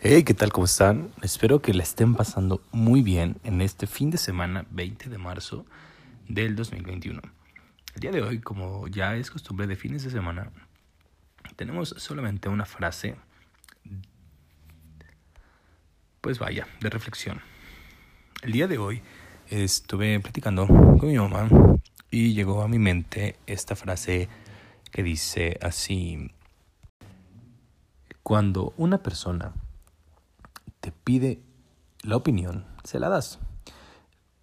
Hey, ¿qué tal? ¿Cómo están? Espero que la estén pasando muy bien en este fin de semana 20 de marzo del 2021. El día de hoy, como ya es costumbre de fines de semana, tenemos solamente una frase, pues vaya, de reflexión. El día de hoy estuve platicando con mi mamá y llegó a mi mente esta frase que dice así, cuando una persona pide la opinión, se la das.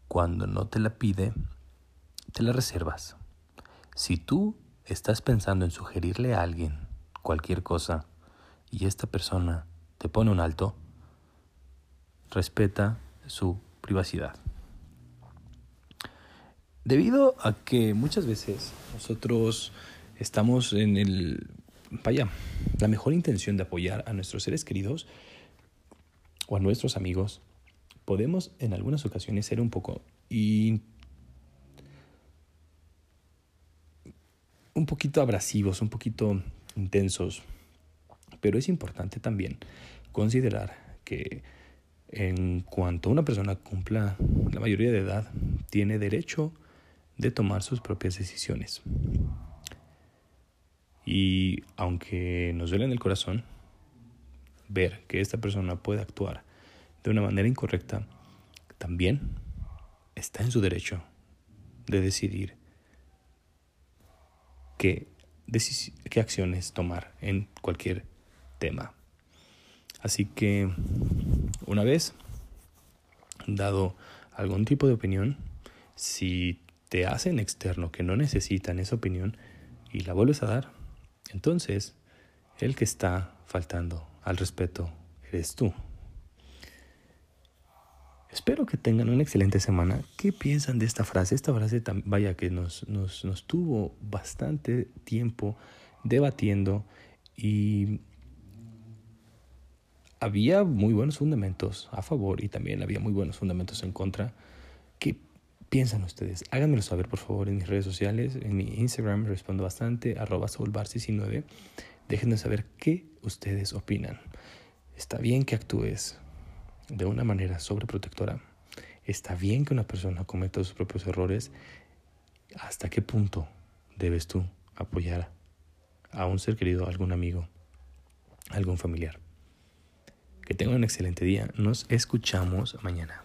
Cuando no te la pide, te la reservas. Si tú estás pensando en sugerirle a alguien cualquier cosa y esta persona te pone un alto, respeta su privacidad. Debido a que muchas veces nosotros estamos en el, vaya, la mejor intención de apoyar a nuestros seres queridos o a nuestros amigos, podemos en algunas ocasiones ser un poco un poquito abrasivos, un poquito intensos, pero es importante también considerar que en cuanto una persona cumpla la mayoría de edad, tiene derecho de tomar sus propias decisiones. Y aunque nos duele en el corazón ver que esta persona puede actuar de una manera incorrecta, también está en su derecho de decidir qué, qué acciones tomar en cualquier tema. Así que una vez dado algún tipo de opinión, si te hacen externo que no necesitan esa opinión y la vuelves a dar, entonces el que está faltando al respeto eres tú. Espero que tengan una excelente semana. ¿Qué piensan de esta frase? Esta frase, vaya que nos, nos, nos tuvo bastante tiempo debatiendo y había muy buenos fundamentos a favor y también había muy buenos fundamentos en contra. ¿Qué piensan ustedes? Háganmelo saber, por favor, en mis redes sociales. En mi Instagram respondo bastante, arroba soulbar69. Déjenme saber qué ustedes opinan. Está bien que actúes de una manera sobreprotectora. Está bien que una persona cometa sus propios errores. ¿Hasta qué punto debes tú apoyar a un ser querido, a algún amigo, algún familiar? Que tengan un excelente día. Nos escuchamos mañana.